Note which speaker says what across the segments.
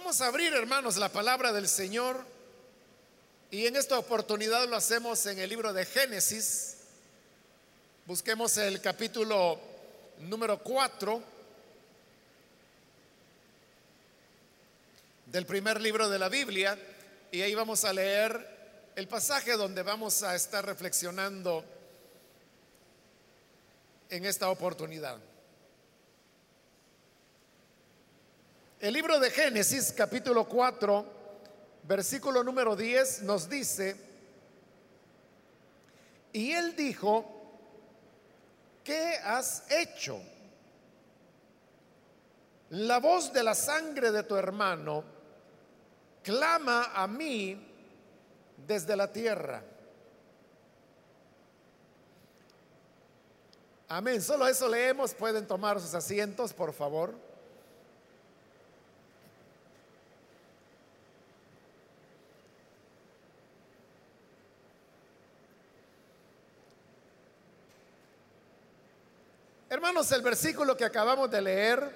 Speaker 1: Vamos a abrir, hermanos, la palabra del Señor. Y en esta oportunidad lo hacemos en el libro de Génesis. Busquemos el capítulo número 4 del primer libro de la Biblia. Y ahí vamos a leer el pasaje donde vamos a estar reflexionando en esta oportunidad. El libro de Génesis, capítulo 4, versículo número 10, nos dice, y él dijo, ¿qué has hecho? La voz de la sangre de tu hermano clama a mí desde la tierra. Amén. Solo eso leemos. Pueden tomar sus asientos, por favor. Hermanos, el versículo que acabamos de leer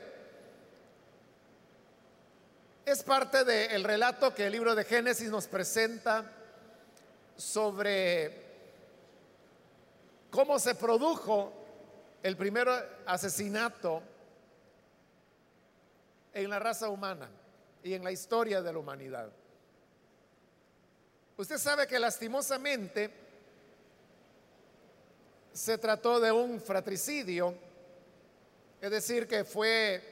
Speaker 1: es parte del relato que el libro de Génesis nos presenta sobre cómo se produjo el primer asesinato en la raza humana y en la historia de la humanidad. Usted sabe que lastimosamente se trató de un fratricidio, es decir, que fue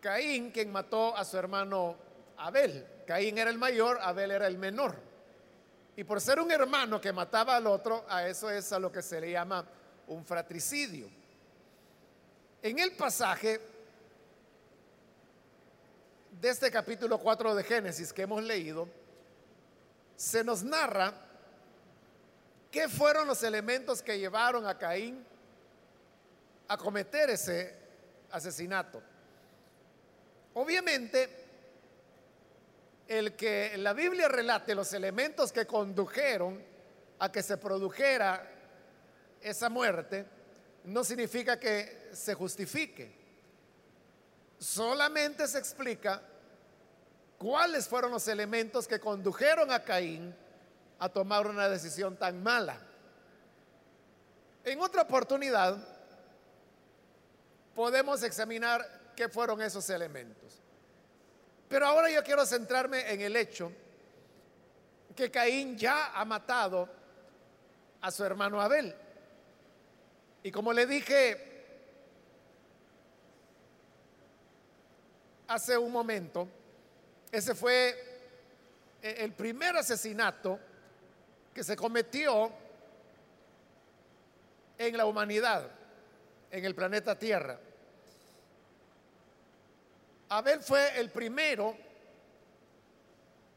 Speaker 1: Caín quien mató a su hermano Abel. Caín era el mayor, Abel era el menor. Y por ser un hermano que mataba al otro, a eso es a lo que se le llama un fratricidio. En el pasaje de este capítulo 4 de Génesis que hemos leído, se nos narra ¿Qué fueron los elementos que llevaron a Caín a cometer ese asesinato? Obviamente, el que la Biblia relate los elementos que condujeron a que se produjera esa muerte, no significa que se justifique. Solamente se explica cuáles fueron los elementos que condujeron a Caín a tomar una decisión tan mala. En otra oportunidad podemos examinar qué fueron esos elementos. Pero ahora yo quiero centrarme en el hecho que Caín ya ha matado a su hermano Abel. Y como le dije hace un momento, ese fue el primer asesinato que se cometió en la humanidad, en el planeta Tierra. Abel fue el primero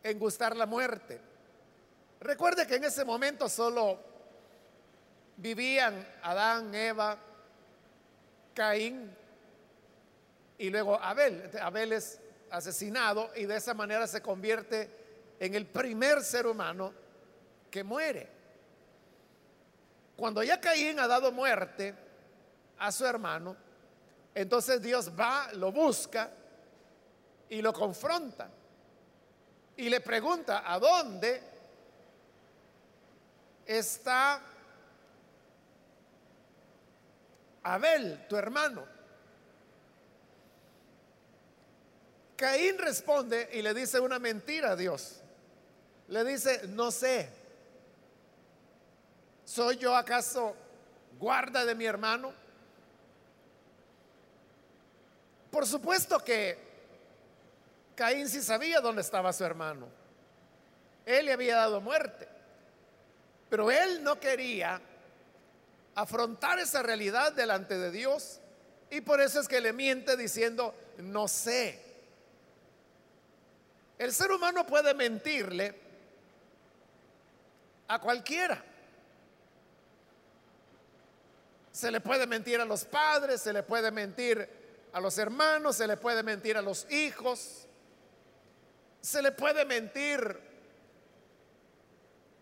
Speaker 1: en gustar la muerte. Recuerde que en ese momento solo vivían Adán, Eva, Caín y luego Abel. Abel es asesinado y de esa manera se convierte en el primer ser humano que muere. Cuando ya Caín ha dado muerte a su hermano, entonces Dios va, lo busca y lo confronta. Y le pregunta, ¿a dónde está Abel, tu hermano? Caín responde y le dice una mentira a Dios. Le dice, no sé. ¿Soy yo acaso guarda de mi hermano? Por supuesto que Caín sí sabía dónde estaba su hermano. Él le había dado muerte. Pero él no quería afrontar esa realidad delante de Dios. Y por eso es que le miente diciendo, no sé. El ser humano puede mentirle a cualquiera. Se le puede mentir a los padres, se le puede mentir a los hermanos, se le puede mentir a los hijos, se le puede mentir,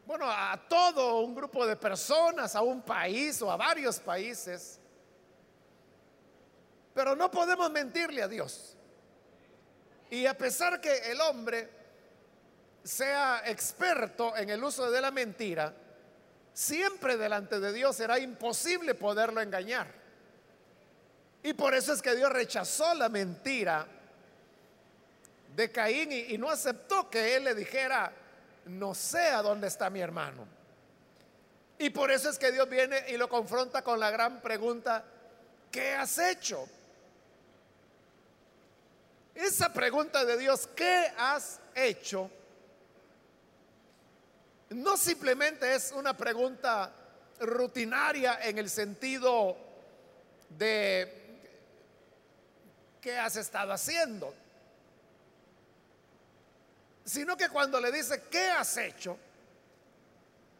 Speaker 1: bueno, a todo un grupo de personas, a un país o a varios países. Pero no podemos mentirle a Dios. Y a pesar que el hombre sea experto en el uso de la mentira, siempre delante de Dios será imposible poderlo engañar. Y por eso es que Dios rechazó la mentira de Caín y, no aceptó que él le dijera, no sé a dónde está mi hermano. Y por eso es que Dios viene y lo confronta con la gran pregunta, ¿qué has hecho? Esa pregunta de Dios, ¿qué has hecho? No simplemente es una pregunta rutinaria en el sentido de ¿qué has estado haciendo? Sino que cuando le dice ¿qué has hecho?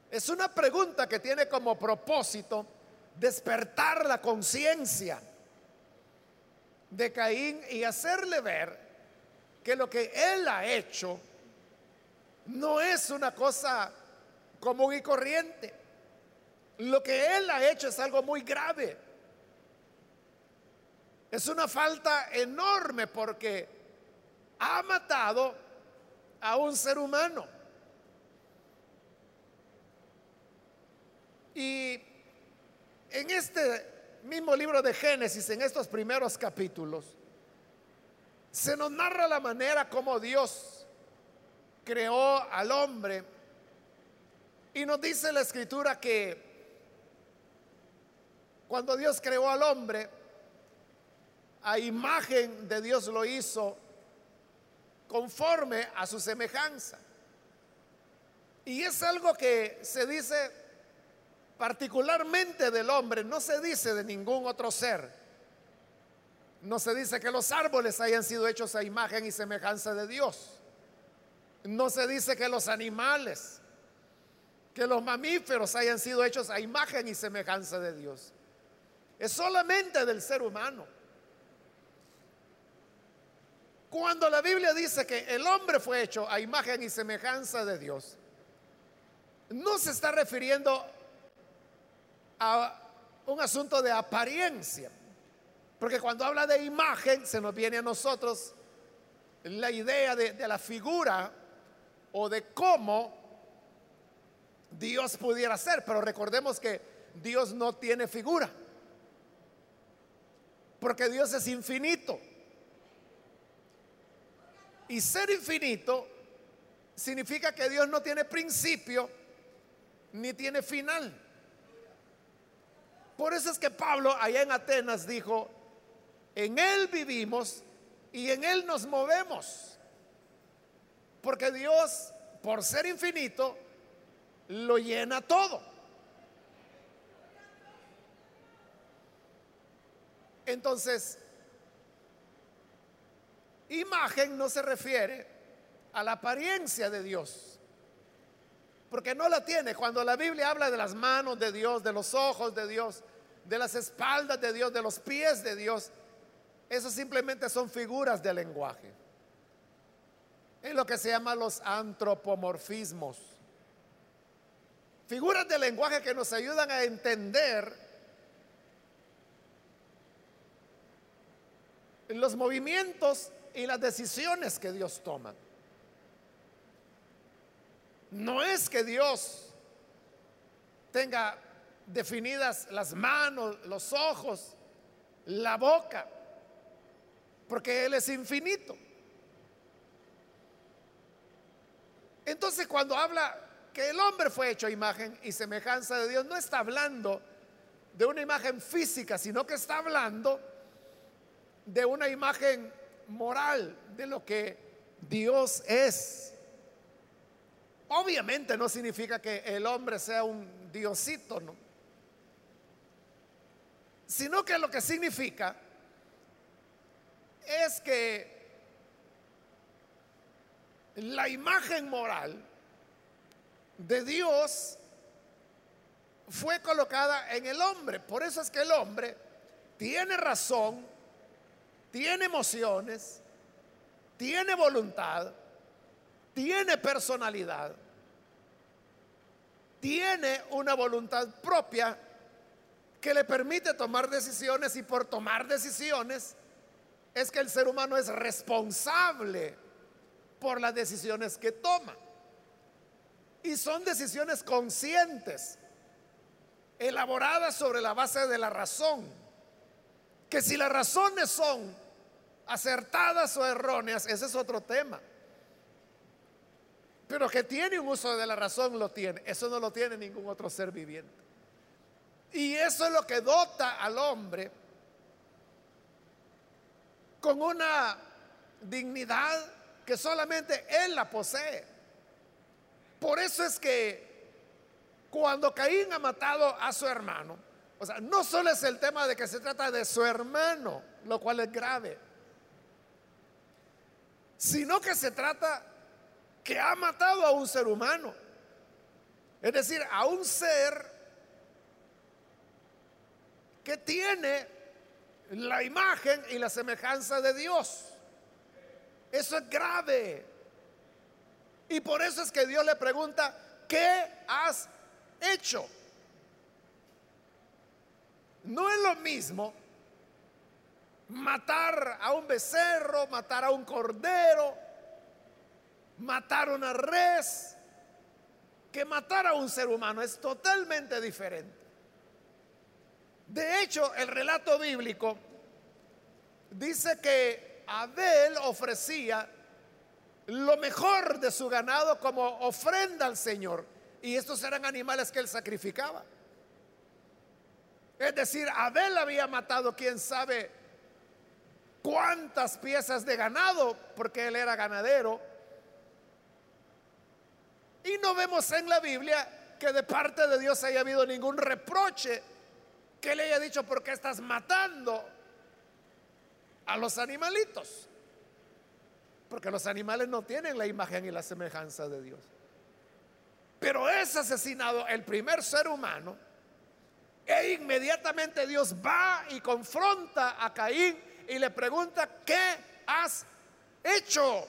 Speaker 1: Es una pregunta que tiene como propósito despertar la conciencia de Caín y hacerle ver que lo que él ha hecho no es una cosa común y corriente. Lo que él ha hecho es algo muy grave. Es una falta enorme porque ha matado a un ser humano. Y en este mismo libro de Génesis, en estos primeros capítulos, se nos narra la manera como Dios creó al hombre y nos dice la escritura que cuando Dios creó al hombre, a imagen de Dios lo hizo conforme a su semejanza. Y es algo que se dice particularmente del hombre, no se dice de ningún otro ser. No se dice que los árboles hayan sido hechos a imagen y semejanza de Dios. No se dice que los animales, que los mamíferos hayan sido hechos a imagen y semejanza de Dios. Es solamente del ser humano. Cuando la Biblia dice que el hombre fue hecho a imagen y semejanza de Dios, no se está refiriendo a un asunto de apariencia. Porque cuando habla de imagen, se nos viene a nosotros la idea de, de la figura o de cómo Dios pudiera ser, pero recordemos que Dios no tiene figura, porque Dios es infinito. Y ser infinito significa que Dios no tiene principio ni tiene final. Por eso es que Pablo allá en Atenas dijo, en Él vivimos y en Él nos movemos. Porque Dios, por ser infinito, lo llena todo. Entonces, imagen no se refiere a la apariencia de Dios, porque no la tiene. Cuando la Biblia habla de las manos de Dios, de los ojos de Dios, de las espaldas de Dios, de los pies de Dios, eso simplemente son figuras de lenguaje. Es lo que se llama los antropomorfismos. Figuras de lenguaje que nos ayudan a entender los movimientos y las decisiones que Dios toma. No es que Dios tenga definidas las manos, los ojos, la boca, porque Él es infinito. Entonces cuando habla que el hombre fue hecho imagen y semejanza de Dios, no está hablando de una imagen física, sino que está hablando de una imagen moral, de lo que Dios es. Obviamente no significa que el hombre sea un diosito, ¿no? Sino que lo que significa es que la imagen moral de Dios fue colocada en el hombre. Por eso es que el hombre tiene razón, tiene emociones, tiene voluntad, tiene personalidad, tiene una voluntad propia que le permite tomar decisiones y por tomar decisiones, es que el ser humano es responsable por las decisiones que toma. Y son decisiones conscientes, elaboradas sobre la base de la razón. Que si las razones son acertadas o erróneas, ese es otro tema. Pero que tiene un uso de la razón, lo tiene. Eso no lo tiene ningún otro ser viviente. Y eso es lo que dota al hombre con una dignidad que solamente él la posee. Por eso es que cuando Caín ha matado a su hermano, o sea, no solo es el tema de que se trata de su hermano, lo cual es grave, sino que se trata que ha matado a un ser humano. Es decir, a un ser que tiene la imagen y la semejanza de Dios. Eso es grave. Y por eso es que Dios le pregunta, ¿qué has hecho? No es lo mismo matar a un becerro, matar a un cordero, matar una res, que matar a un ser humano es totalmente diferente. De hecho, el relato bíblico dice que Abel ofrecía lo mejor de su ganado como ofrenda al Señor. Y estos eran animales que él sacrificaba. Es decir, Abel había matado, quién sabe, cuántas piezas de ganado, porque él era ganadero y no vemos en la Biblia que de parte de Dios haya habido ningún reproche que le haya dicho, ¿por qué estás matando a los animalitos? Porque los animales no tienen la imagen y la semejanza de Dios. Pero es asesinado el primer ser humano e inmediatamente Dios va y confronta a Caín y le pregunta, ¿qué has hecho?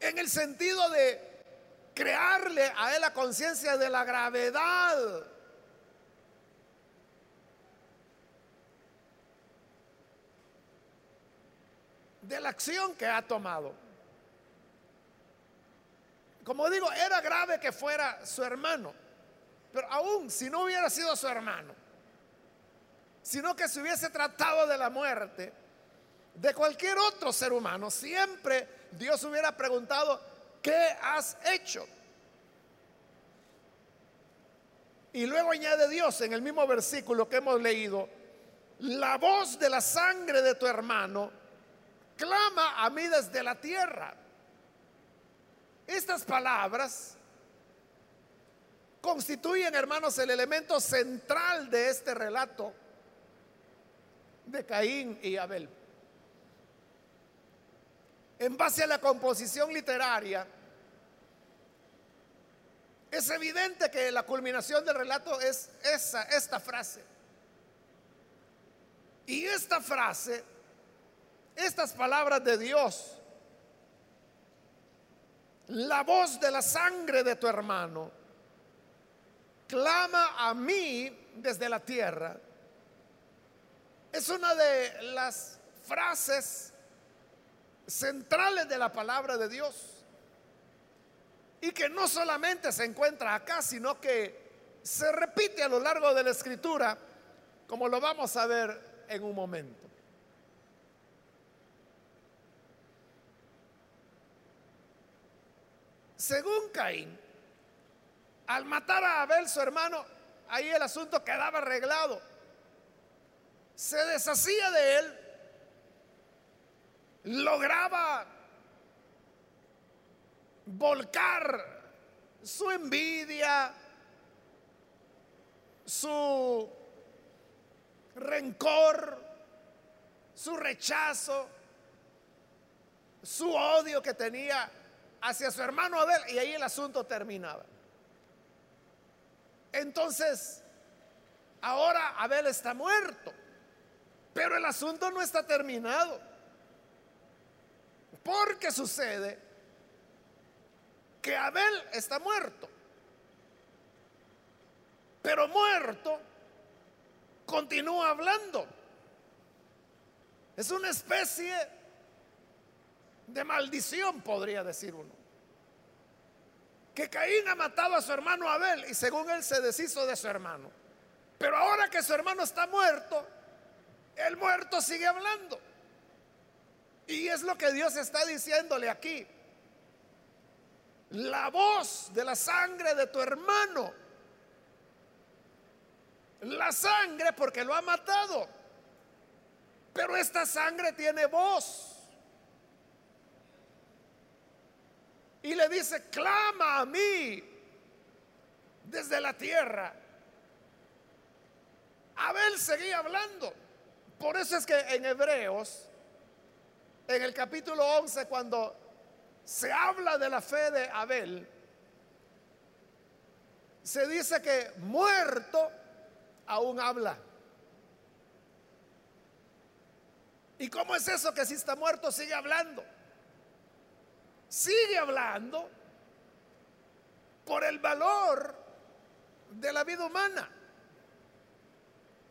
Speaker 1: en el sentido de crearle a él la conciencia de la gravedad de la acción que ha tomado. Como digo, era grave que fuera su hermano, pero aún si no hubiera sido su hermano, sino que se hubiese tratado de la muerte de cualquier otro ser humano, siempre Dios hubiera preguntado, ¿qué has hecho? Y luego añade Dios en el mismo versículo que hemos leído, la voz de la sangre de tu hermano clama a mí desde la tierra. Estas palabras constituyen, hermanos, el elemento central de este relato de Caín y Abel. En base a la composición literaria, es evidente que la culminación del relato es esa, esta frase. Y esta frase, estas palabras de Dios, la voz de la sangre de tu hermano, clama a mí desde la tierra, es una de las frases centrales de la palabra de Dios. Y que no solamente se encuentra acá, sino que se repite a lo largo de la escritura, como lo vamos a ver en un momento. Según Caín, al matar a Abel, su hermano, ahí el asunto quedaba arreglado. Se deshacía de él lograba volcar su envidia, su rencor, su rechazo, su odio que tenía hacia su hermano Abel y ahí el asunto terminaba. Entonces, ahora Abel está muerto, pero el asunto no está terminado. Porque sucede que Abel está muerto. Pero muerto continúa hablando. Es una especie de maldición, podría decir uno. Que Caín ha matado a su hermano Abel y según él se deshizo de su hermano. Pero ahora que su hermano está muerto, el muerto sigue hablando. Y es lo que Dios está diciéndole aquí. La voz de la sangre de tu hermano. La sangre porque lo ha matado. Pero esta sangre tiene voz. Y le dice, clama a mí desde la tierra. Abel seguía hablando. Por eso es que en Hebreos, en el capítulo 11, cuando se habla de la fe de Abel, se dice que muerto aún habla. ¿Y cómo es eso que si está muerto sigue hablando? Sigue hablando por el valor de la vida humana.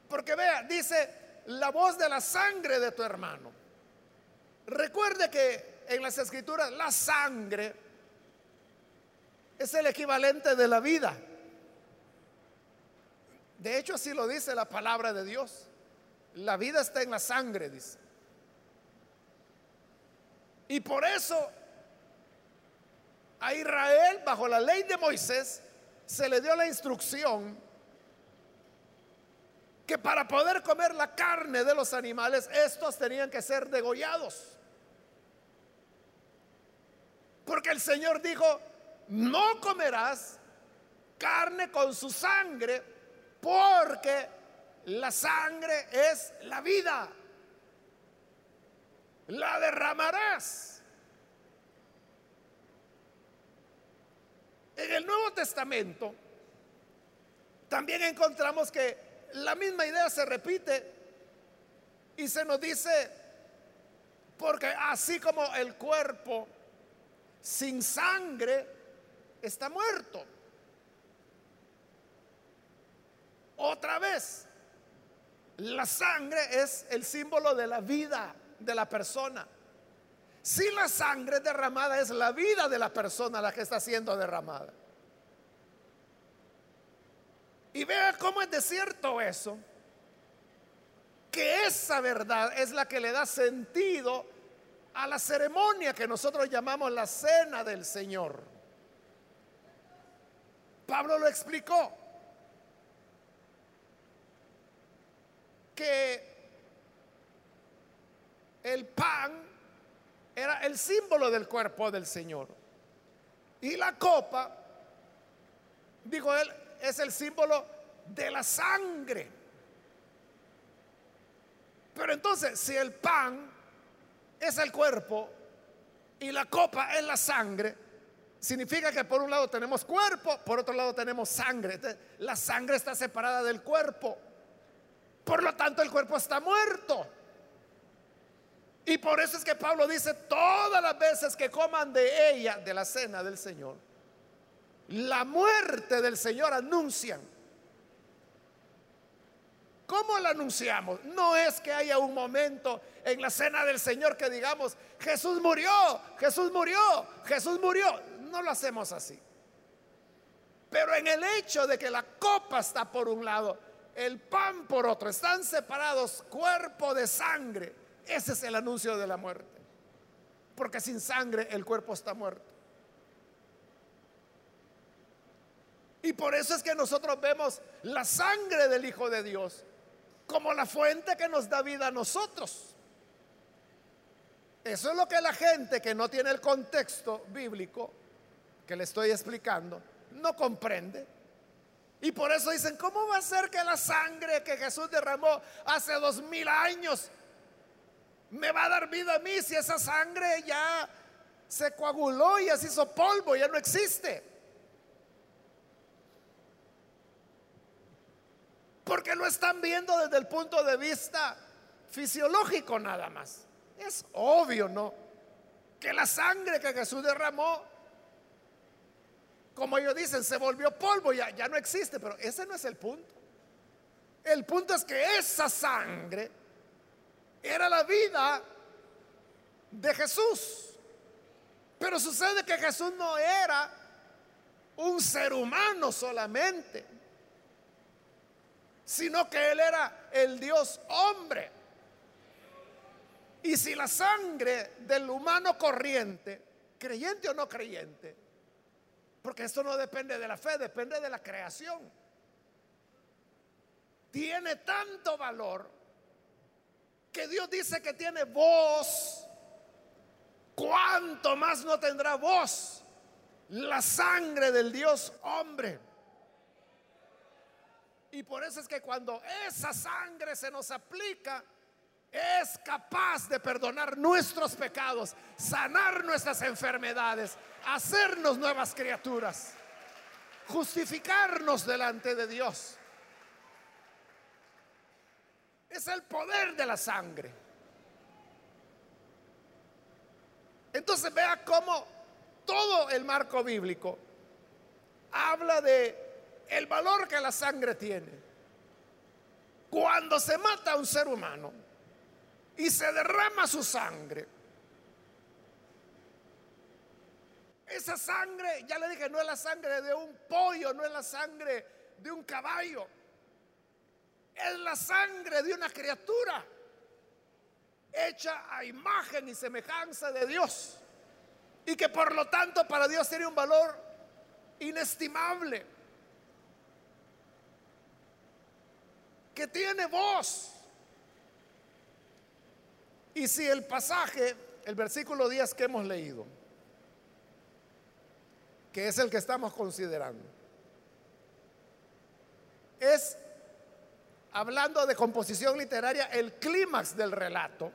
Speaker 1: Porque vea, dice, la voz de la sangre de tu hermano. Recuerde que en las escrituras la sangre es el equivalente de la vida. De hecho, así lo dice la palabra de Dios. La vida está en la sangre, dice. Y por eso a Israel, bajo la ley de Moisés, se le dio la instrucción que para poder comer la carne de los animales, estos tenían que ser degollados. Porque el Señor dijo, no comerás carne con su sangre, porque la sangre es la vida. La derramarás. En el Nuevo Testamento también encontramos que la misma idea se repite y se nos dice, porque así como el cuerpo sin sangre está muerto. Otra vez, la sangre es el símbolo de la vida de la persona. Si la sangre derramada es la vida de la persona la que está siendo derramada. Y vea cómo es de cierto eso, que esa verdad es la que le da sentido a la ceremonia que nosotros llamamos la cena del Señor. Pablo lo explicó, que el pan era el símbolo del cuerpo del Señor. Y la copa, dijo él, es el símbolo de la sangre. Pero entonces, si el pan es el cuerpo y la copa es la sangre, significa que por un lado tenemos cuerpo, por otro lado tenemos sangre. La sangre está separada del cuerpo. Por lo tanto, el cuerpo está muerto. Y por eso es que Pablo dice, todas las veces que coman de ella, de la cena del Señor, la muerte del Señor anuncian. ¿Cómo la anunciamos? No es que haya un momento en la cena del Señor que digamos, Jesús murió, Jesús murió, Jesús murió. No lo hacemos así. Pero en el hecho de que la copa está por un lado, el pan por otro, están separados cuerpo de sangre, ese es el anuncio de la muerte. Porque sin sangre el cuerpo está muerto. Y por eso es que nosotros vemos la sangre del Hijo de Dios como la fuente que nos da vida a nosotros. Eso es lo que la gente que no tiene el contexto bíblico que le estoy explicando no comprende. Y por eso dicen, ¿cómo va a ser que la sangre que Jesús derramó hace dos mil años me va a dar vida a mí si esa sangre ya se coaguló y se hizo polvo, ya no existe? Porque lo están viendo desde el punto de vista fisiológico nada más. Es obvio, ¿no? Que la sangre que Jesús derramó, como ellos dicen, se volvió polvo, ya, ya no existe, pero ese no es el punto. El punto es que esa sangre era la vida de Jesús. Pero sucede que Jesús no era un ser humano solamente, sino que Él era el Dios hombre. Y si la sangre del humano corriente, creyente o no creyente, porque esto no depende de la fe, depende de la creación, tiene tanto valor que Dios dice que tiene voz, ¿cuánto más no tendrá voz la sangre del Dios hombre? Y por eso es que cuando esa sangre se nos aplica, es capaz de perdonar nuestros pecados, sanar nuestras enfermedades, hacernos nuevas criaturas, justificarnos delante de Dios. Es el poder de la sangre. Entonces vea cómo todo el marco bíblico habla de el valor que la sangre tiene. Cuando se mata a un ser humano, y se derrama su sangre. Esa sangre, ya le dije, no es la sangre de un pollo, no es la sangre de un caballo. Es la sangre de una criatura hecha a imagen y semejanza de Dios. Y que por lo tanto para Dios tiene un valor inestimable. Que tiene voz. Y si el pasaje, el versículo 10 que hemos leído, que es el que estamos considerando, es, hablando de composición literaria, el clímax del relato,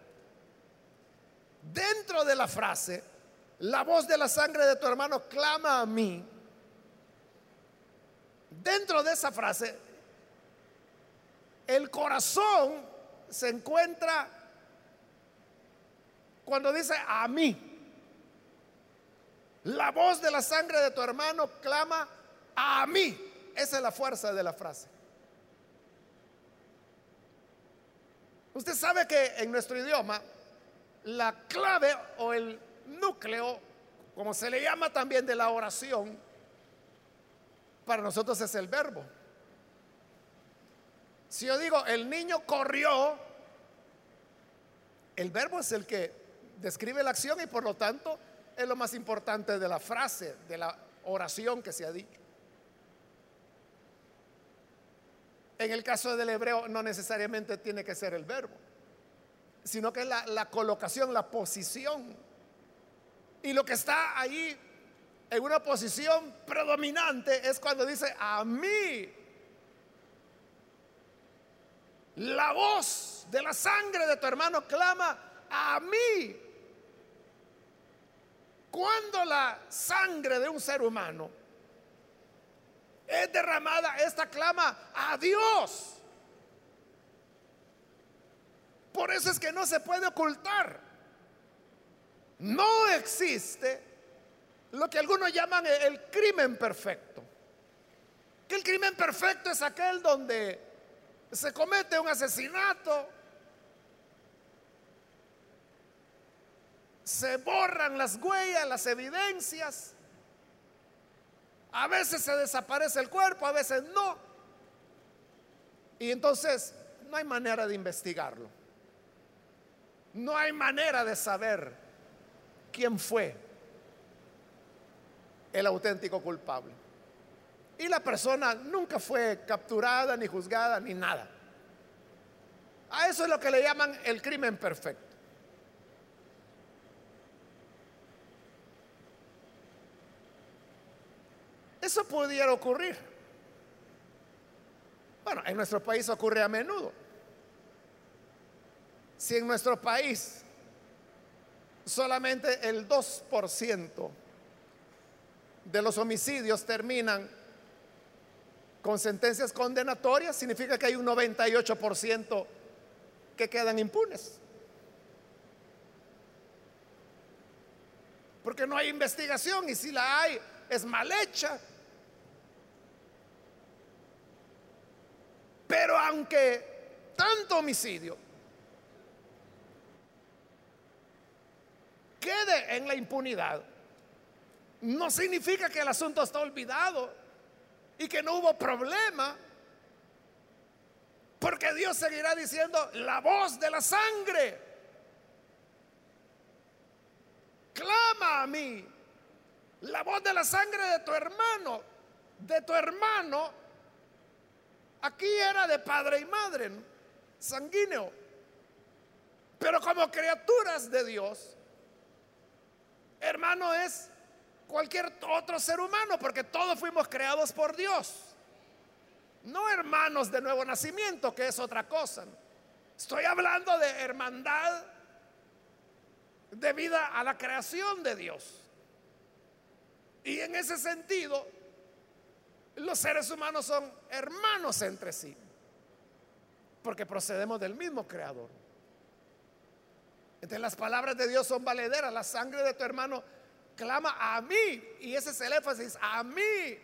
Speaker 1: dentro de la frase, la voz de la sangre de tu hermano clama a mí, dentro de esa frase, el corazón se encuentra cuando dice a mí, la voz de la sangre de tu hermano clama a mí. Esa es la fuerza de la frase. Usted sabe que en nuestro idioma la clave o el núcleo, como se le llama también de la oración, para nosotros es el verbo. Si yo digo, el niño corrió, el verbo es el que describe la acción y por lo tanto es lo más importante de la frase, de la oración que se ha dicho. En el caso del hebreo no necesariamente tiene que ser el verbo, sino que es la, la colocación, la posición. Y lo que está ahí en una posición predominante es cuando dice, a mí, la voz de la sangre de tu hermano clama a mí. Cuando la sangre de un ser humano es derramada, esta clama a Dios. Por eso es que no se puede ocultar. No existe lo que algunos llaman el crimen perfecto. Que el crimen perfecto es aquel donde se comete un asesinato, se borran las huellas, las evidencias. A veces se desaparece el cuerpo, a veces no. Y entonces no hay manera de investigarlo. No hay manera de saber quién fue el auténtico culpable. Y la persona nunca fue capturada, ni juzgada, ni nada. A eso es lo que le llaman el crimen perfecto. Eso pudiera ocurrir. Bueno, en nuestro país ocurre a menudo. Si en nuestro país solamente el 2% de los homicidios terminan con sentencias condenatorias, significa que hay un 98% que quedan impunes. Porque no hay investigación y si la hay es mal hecha. Pero aunque tanto homicidio quede en la impunidad, no significa que el asunto está olvidado y que no hubo problema. Porque Dios seguirá diciendo, la voz de la sangre clama a mí. La voz de la sangre de tu hermano, de tu hermano, aquí era de padre y madre, sanguíneo. Pero como criaturas de Dios, hermano es cualquier otro ser humano, porque todos fuimos creados por Dios. No hermanos de nuevo nacimiento, que es otra cosa. Estoy hablando de hermandad debida a la creación de Dios. Y en ese sentido, los seres humanos son hermanos entre sí, porque procedemos del mismo creador. Entonces las palabras de Dios son valederas, la sangre de tu hermano clama a mí, y ese es el énfasis, a mí.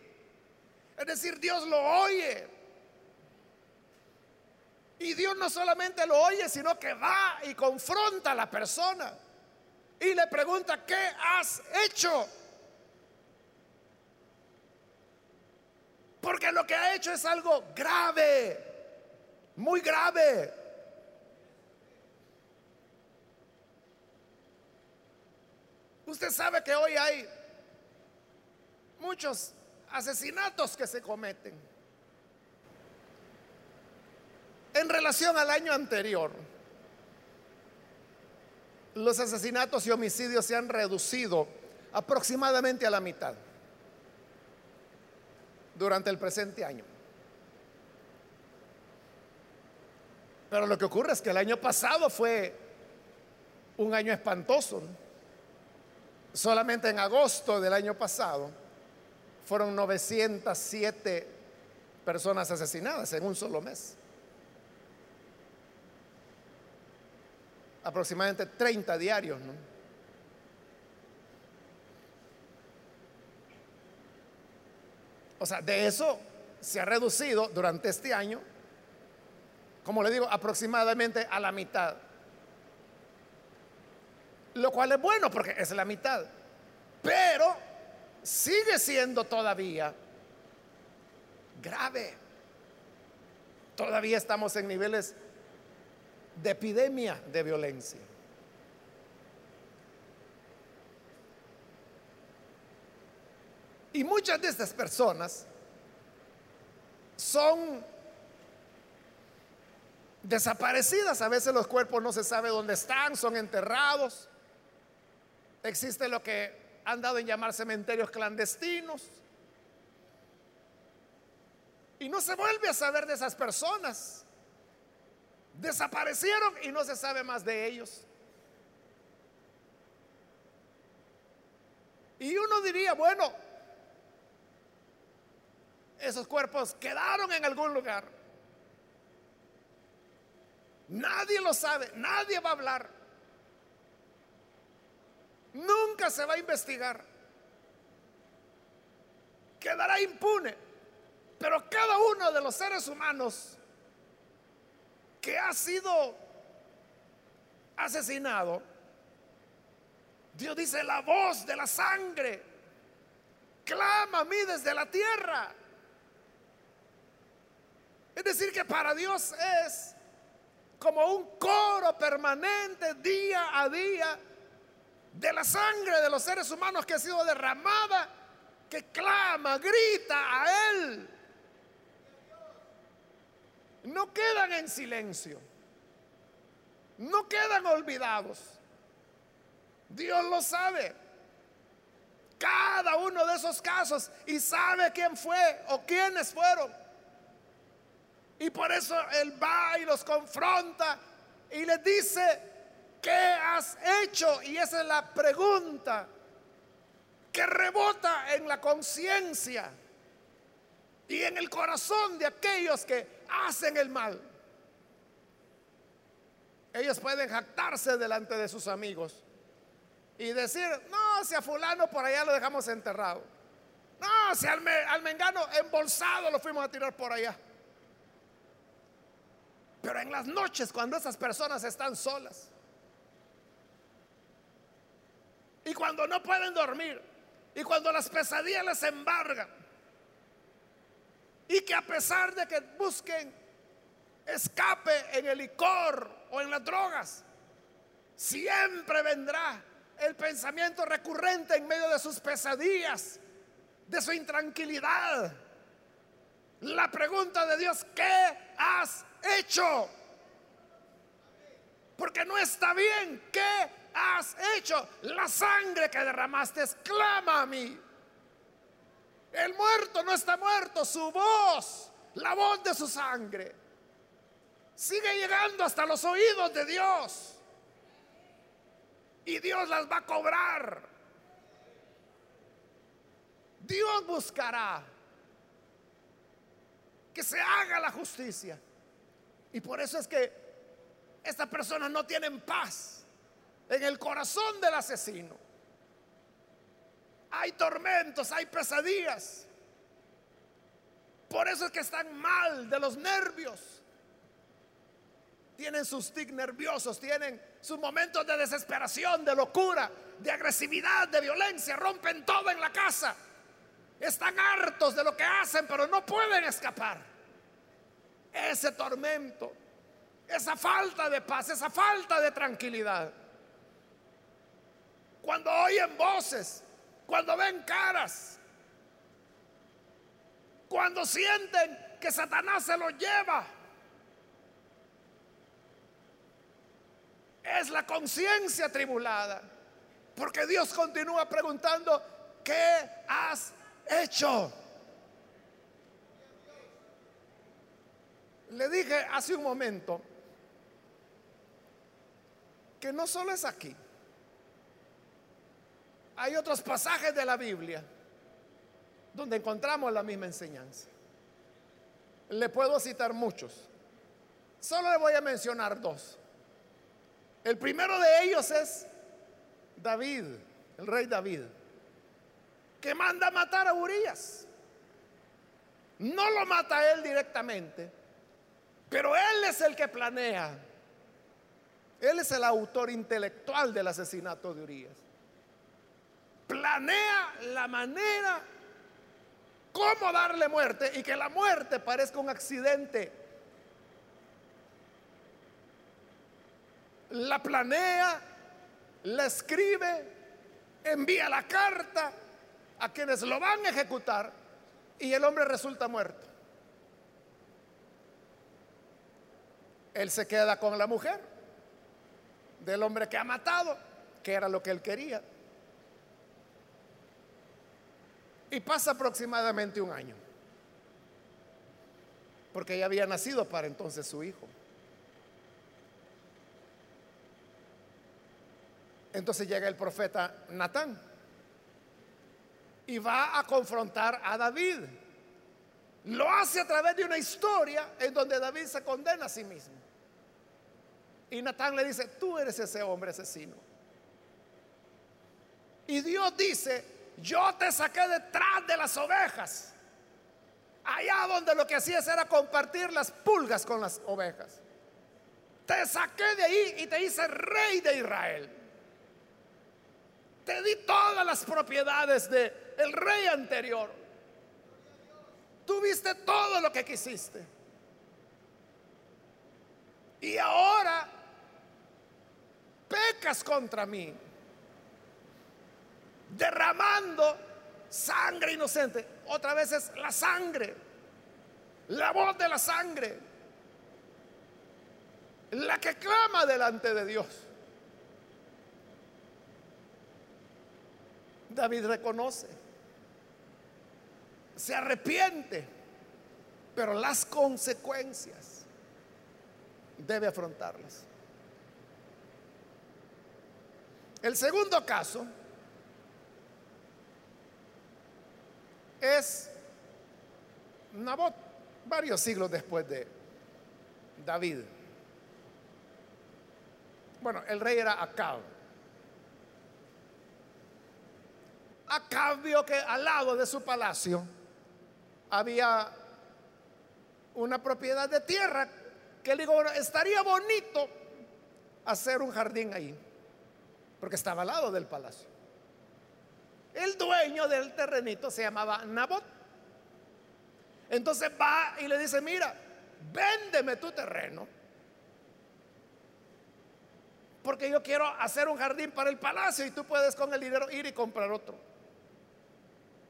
Speaker 1: Es decir, Dios lo oye. Y Dios no solamente lo oye, sino que va y confronta a la persona y le pregunta, ¿qué has hecho? Porque lo que ha hecho es algo grave, muy grave. Usted sabe que hoy hay muchos asesinatos que se cometen. En relación al año anterior, los asesinatos y homicidios se han reducido aproximadamente a la mitad durante el presente año. Pero lo que ocurre es que el año pasado fue un año espantoso. Solamente en agosto del año pasado fueron 907 personas asesinadas en un solo mes. Aproximadamente 30 diarios, ¿no? O sea, de eso se ha reducido durante este año, como le digo, aproximadamente a la mitad. Lo cual es bueno porque es la mitad. Pero sigue siendo todavía grave. Todavía estamos en niveles de epidemia de violencia. Y muchas de estas personas son desaparecidas. A veces los cuerpos no se sabe dónde están, son enterrados. Existe lo que han dado en llamar cementerios clandestinos. Y no se vuelve a saber de esas personas. Desaparecieron y no se sabe más de ellos. Y uno diría, bueno, esos cuerpos quedaron en algún lugar. Nadie lo sabe, nadie va a hablar. Nunca se va a investigar. Quedará impune. Pero cada uno de los seres humanos que ha sido asesinado, Dios dice, la voz de la sangre clama a mí desde la tierra. Es decir, que para Dios es como un coro permanente día a día de la sangre de los seres humanos que ha sido derramada, que clama, grita a Él. No quedan en silencio, no quedan olvidados. Dios lo sabe. Cada uno de esos casos y sabe quién fue o quiénes fueron. Y por eso Él va y los confronta y les dice, ¿qué has hecho? Y esa es la pregunta que rebota en la conciencia y en el corazón de aquellos que hacen el mal. Ellos pueden jactarse delante de sus amigos y decir, no, si a fulano por allá lo dejamos enterrado. No, si al, mengano embolsado lo fuimos a tirar por allá. Pero en las noches, cuando esas personas están solas, cuando no pueden dormir y cuando las pesadillas les embargan. Y que a pesar de que busquen escape en el licor o en las drogas, siempre vendrá el pensamiento recurrente en medio de sus pesadillas, de su intranquilidad. La pregunta de Dios, ¿qué has hecho? Porque no está bien. ¿Qué has hecho? La sangre que derramaste exclama a mí. El muerto no está muerto, su voz, la voz de su sangre, sigue llegando hasta los oídos de Dios. Y Dios las va a cobrar. Dios buscará que se haga la justicia. Y por eso es que estas personas no tienen paz en el corazón del asesino. Hay tormentos, hay pesadillas. Por eso es que están mal de los nervios. Tienen sus tics nerviosos, tienen sus momentos de desesperación, de locura, de agresividad, de violencia. Rompen todo en la casa. Están hartos de lo que hacen, pero no pueden escapar. Ese tormento esa falta de paz, esa falta de tranquilidad. Cuando oyen voces, cuando ven caras, cuando sienten que Satanás se los lleva. Es la conciencia tribulada. Porque Dios continúa preguntando, ¿qué has hecho? Le dije hace un momento que no solo es aquí. Hay otros pasajes de la Biblia donde encontramos la misma enseñanza. Le puedo citar muchos. Solo le voy a mencionar dos. El primero de ellos es David, el rey David, que manda matar a Urias. No lo mata él directamente, pero él es el que planea él es el autor intelectual del asesinato de Urias. Planea la manera cómo darle muerte y que la muerte parezca un accidente. La planea, la escribe, envía la carta a quienes lo van a ejecutar y el hombre resulta muerto. Él se queda con la mujer del hombre que ha matado, que era lo que él quería. Y pasa aproximadamente un año, porque ya había nacido para entonces su hijo. Entonces llega el profeta Natán y va a confrontar a David. Lo hace a través de una historia en donde David se condena a sí mismo. Y Natán le dice, tú eres ese hombre asesino. Y Dios dice, yo te saqué detrás de las ovejas. Allá donde lo que hacías era compartir las pulgas con las ovejas. Te saqué de ahí y te hice rey de Israel. Te di todas las propiedades del el rey anterior. Tuviste todo lo que quisiste. Y ahora pecas contra mí, derramando sangre inocente. Otra vez es la sangre, la voz de la sangre, la que clama delante de Dios. David reconoce, se arrepiente, pero las consecuencias debe afrontarlas. El segundo caso es Nabot, varios siglos después de David. Bueno, el rey era Acab. Acab vio que al lado de su palacio había una propiedad de tierra que le digo, estaría bonito hacer un jardín ahí porque estaba al lado del palacio. El dueño del terrenito se llamaba Nabot. Entonces va y le dice, mira, véndeme tu terreno. Porque yo quiero hacer un jardín para el palacio y tú puedes con el dinero ir y comprar otro.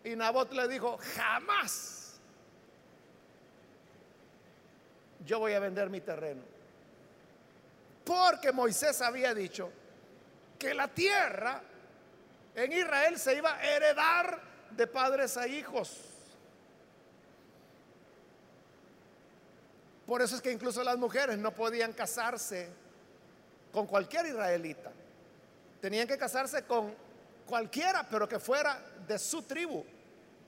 Speaker 1: Y Nabot le dijo, jamás yo voy a vender mi terreno. Porque Moisés había dicho que la tierra en Israel se iba a heredar de padres a hijos. Por eso es que incluso las mujeres no podían casarse con cualquier israelita. Tenían que casarse con cualquiera, pero que fuera de su tribu,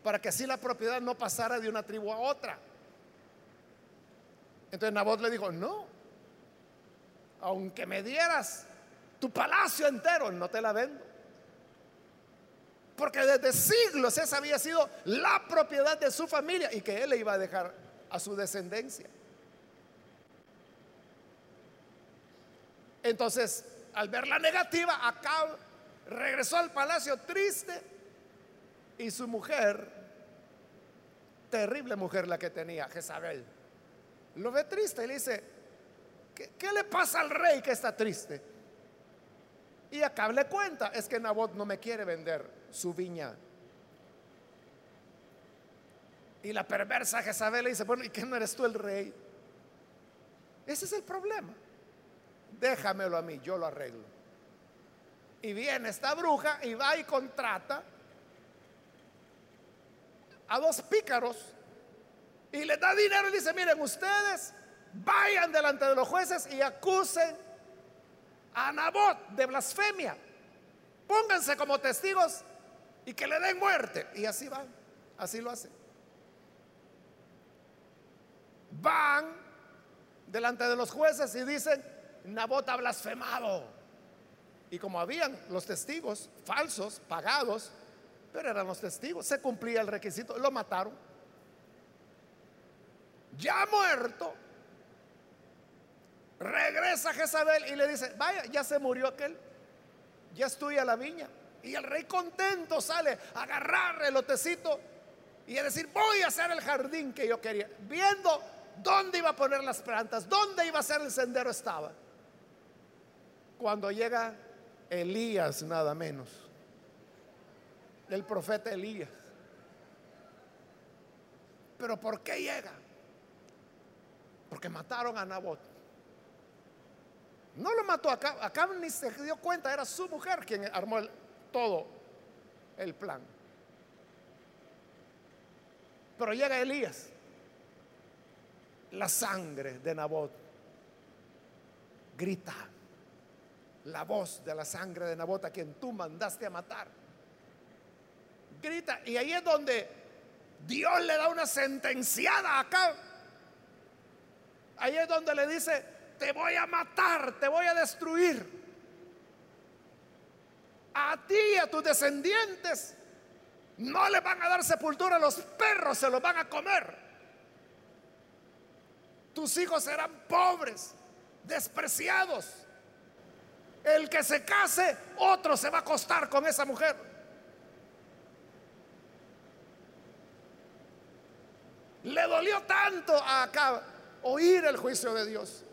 Speaker 1: para que así la propiedad no pasara de una tribu a otra. Entonces Nabot le dijo, no, aunque me dieras tu palacio entero, no te la vendo. Porque desde siglos esa había sido la propiedad de su familia y que él le iba a dejar a su descendencia. Entonces, al ver la negativa, Acab regresó al palacio triste y su mujer, terrible mujer la que tenía, Jezabel, lo ve triste y le dice, ¿qué, le pasa al rey que está triste? Y Acab le cuenta, es que Nabot no me quiere vender su viña. Y la perversa Jezabel le dice, bueno, ¿y qué no eres tú el rey? Ese es el problema déjamelo a mí, yo lo arreglo. Y viene esta bruja y va y contrata a dos pícaros y le da dinero y dice, miren, ustedes vayan delante de los jueces y acusen a Nabot de blasfemia. Pónganse como testigos y que le den muerte. Y así van, así lo hacen. Van delante de los jueces y dicen, Nabot ha blasfemado. Y como habían los testigos falsos, pagados, pero eran los testigos, se cumplía el requisito, lo mataron. Ya muerto, regresa Jezabel y le dice, vaya, ya se murió aquel, ya estoy a la viña. Y el rey contento sale a agarrar el lotecito y a decir, voy a hacer el jardín que yo quería, viendo dónde iba a poner las plantas, dónde iba a ser el sendero estaba cuando llega Elías nada menos, el profeta Elías. Pero ¿por qué llega? Porque mataron a Nabot. No lo mató acá, acá ni se dio cuenta, era su mujer quien armó todo el plan. Pero llega Elías, la sangre de Nabot grita la voz de la sangre de Nabot a quien tú mandaste a matar. Grita, y ahí es donde Dios le da una sentenciada acá. Ahí es donde le dice, te voy a matar, te voy a destruir. A ti y a tus descendientes no le van a dar sepultura, los perros se los van a comer. Tus hijos serán pobres, despreciados el que se case, otro se va a acostar con esa mujer. Le dolió tanto a Acab oír el juicio de Dios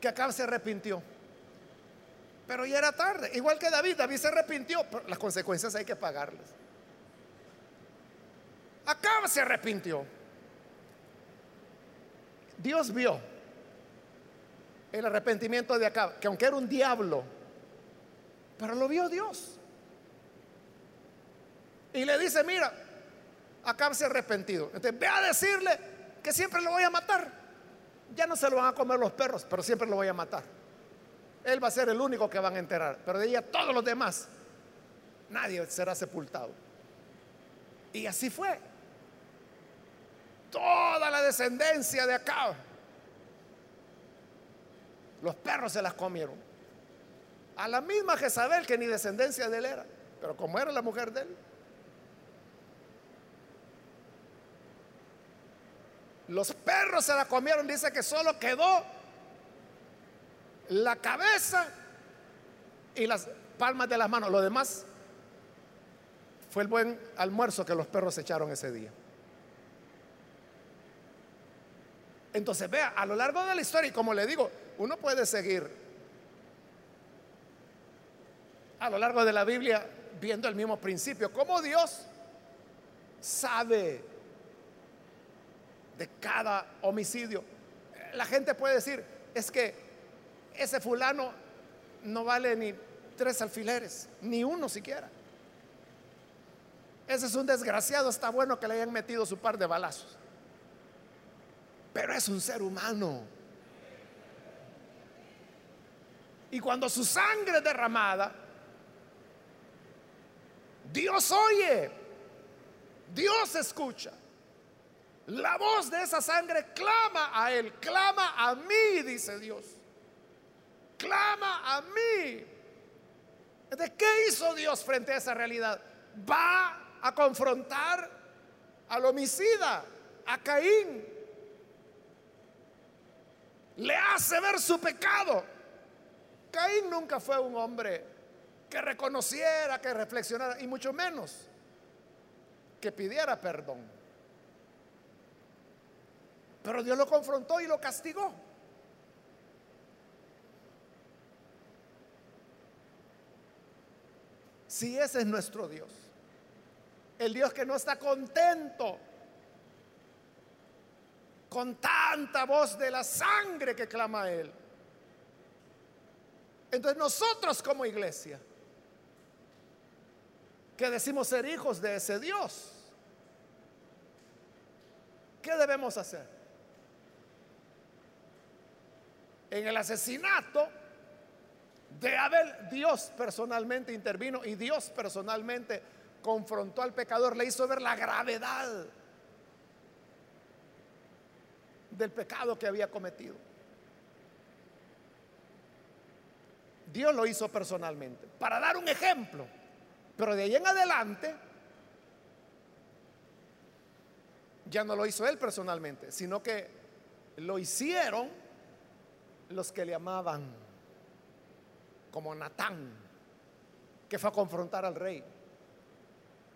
Speaker 1: que Acab se arrepintió. Pero ya era tarde, igual que David, David se arrepintió, pero las consecuencias hay que pagarlas. Acab se arrepintió. Dios vio el arrepentimiento de Acab, que aunque era un diablo, pero lo vio Dios. Y le dice, mira, Acab se ha arrepentido. Entonces ve a decirle que siempre lo voy a matar. Ya no se lo van a comer los perros, pero siempre lo voy a matar. Él va a ser el único que van a enterar, pero de ella todos los demás, nadie será sepultado. Y así fue. Toda la descendencia de Acab los perros se las comieron. A la misma Jezabel que ni descendencia de él era, pero como era la mujer de él. Los perros se la comieron, dice que solo quedó la cabeza y las palmas de las manos. Lo demás fue el buen almuerzo que los perros echaron ese día. Entonces, vea, a lo largo de la historia, y como le digo, uno puede seguir a lo largo de la Biblia viendo el mismo principio, como Dios sabe de cada homicidio. La gente puede decir, es que ese fulano no vale ni tres alfileres, ni uno siquiera. Ese es un desgraciado, está bueno que le hayan metido su par de balazos. Pero es un ser humano. Y cuando su sangre es derramada, Dios oye, Dios escucha. La voz de esa sangre clama a Él, clama a mí, dice Dios. Clama a mí. ¿De qué hizo Dios frente a esa realidad? Va a confrontar al homicida, a Caín. Le hace ver su pecado. Caín nunca fue un hombre que reconociera, que reflexionara, y mucho menos que pidiera perdón. Pero Dios lo confrontó y lo castigó. Si ese es nuestro Dios, el Dios que no está contento con tanta voz de la sangre que clama Él. Entonces nosotros como iglesia, que decimos ser hijos de ese Dios, ¿qué debemos hacer? En el asesinato de Abel, Dios personalmente intervino y Dios personalmente confrontó al pecador, le hizo ver la gravedad del pecado que había cometido. Dios lo hizo personalmente, para dar un ejemplo. Pero de ahí en adelante, ya no lo hizo él personalmente, sino que lo hicieron los que le amaban, como Natán, que fue a confrontar al rey,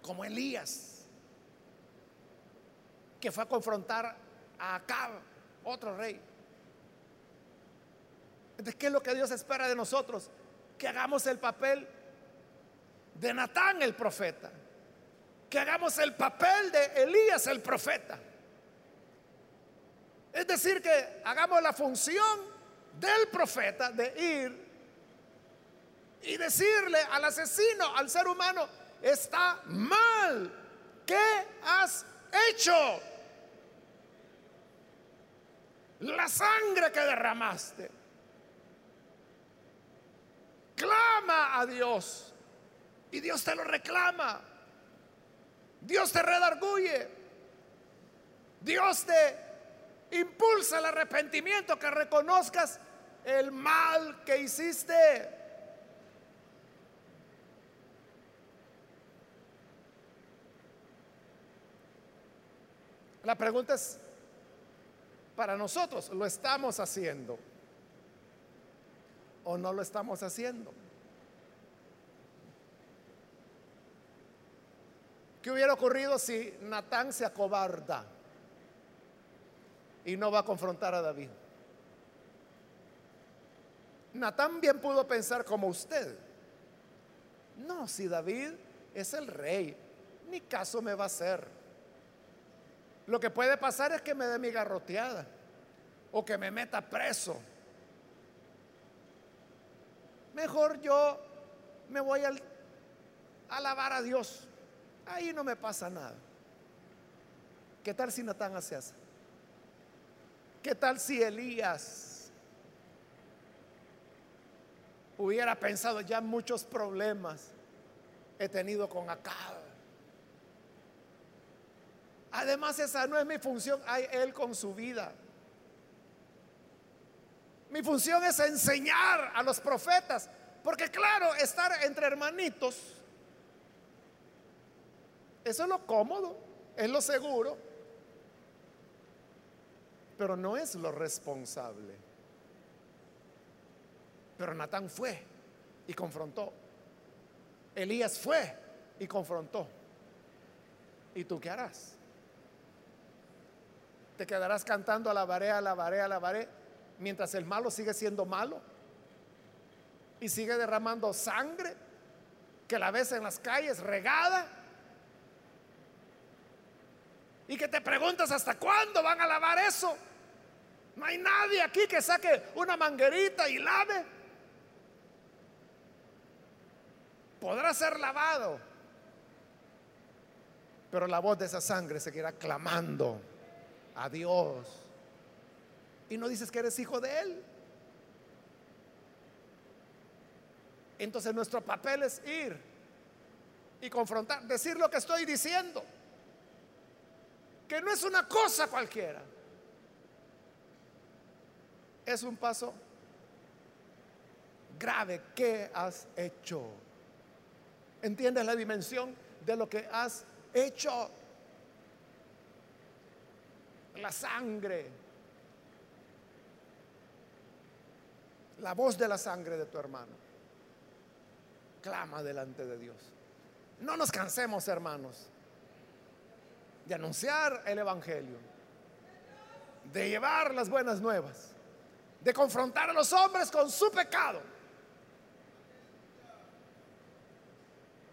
Speaker 1: como Elías, que fue a confrontar a Acab, otro rey. Entonces, ¿qué es lo que Dios espera de nosotros? Que hagamos el papel de Natán el profeta, que hagamos el papel de Elías el profeta. Es decir, que hagamos la función del profeta de ir y decirle al asesino, al ser humano, está mal. ¿Qué has hecho? la sangre que derramaste. Clama a Dios y Dios te lo reclama. Dios te redarguye. Dios te impulsa el arrepentimiento, que reconozcas el mal que hiciste. La pregunta es, para nosotros. ¿Lo estamos haciendo? ¿O no lo estamos haciendo? ¿Qué hubiera ocurrido si Natán se acobarda y no va a confrontar a David? Natán bien pudo pensar como usted. No, si David es el rey, ni caso me va a hacer. Lo que puede pasar es que me dé mi garroteada o que me meta preso. Mejor yo me voy a alabar a Dios. Ahí no me pasa nada. ¿Qué tal si Natán hace? ¿Qué tal si Elías hubiera pensado ya muchos problemas he tenido con Acab? Además, esa no es mi función, hay Él con su vida. Mi función es enseñar a los profetas, porque claro, estar entre hermanitos, eso es lo cómodo, es lo seguro, pero no es lo responsable. Pero Natán fue y confrontó. Elías fue y confrontó. ¿Y tú qué harás? ¿Te quedarás cantando alabaré, alabaré, alabaré mientras el malo sigue siendo malo? Y sigue derramando sangre que la ves en las calles regada. Y que te preguntas hasta cuándo van a lavar eso. No hay nadie aquí que saque una manguerita y lave. Podrá ser lavado. Pero la voz de esa sangre seguirá clamando a Dios. Y no dices que eres hijo de Él. Entonces nuestro papel es ir y confrontar, decir lo que estoy diciendo. Que no es una cosa cualquiera. Es un paso grave. ¿Qué has hecho? ¿Entiendes la dimensión de lo que has hecho? La sangre. La voz de la sangre de tu hermano. Clama delante de Dios. No nos cansemos, hermanos, de anunciar el Evangelio, de llevar las buenas nuevas, de confrontar a los hombres con su pecado.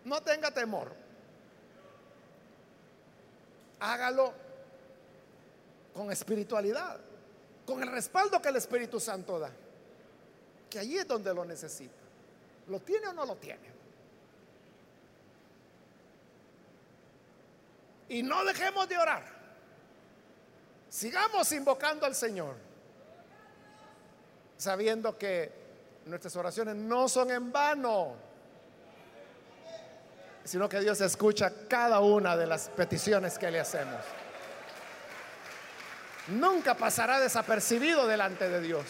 Speaker 1: No tenga temor. Hágalo con espiritualidad, con el respaldo que el Espíritu Santo da, que allí es donde lo necesita. ¿Lo tiene o no lo tiene? Y no dejemos de orar. Sigamos invocando al Señor, sabiendo que nuestras oraciones no son en vano, sino que Dios escucha cada una de las peticiones que le hacemos. Nunca pasará desapercibido delante de Dios.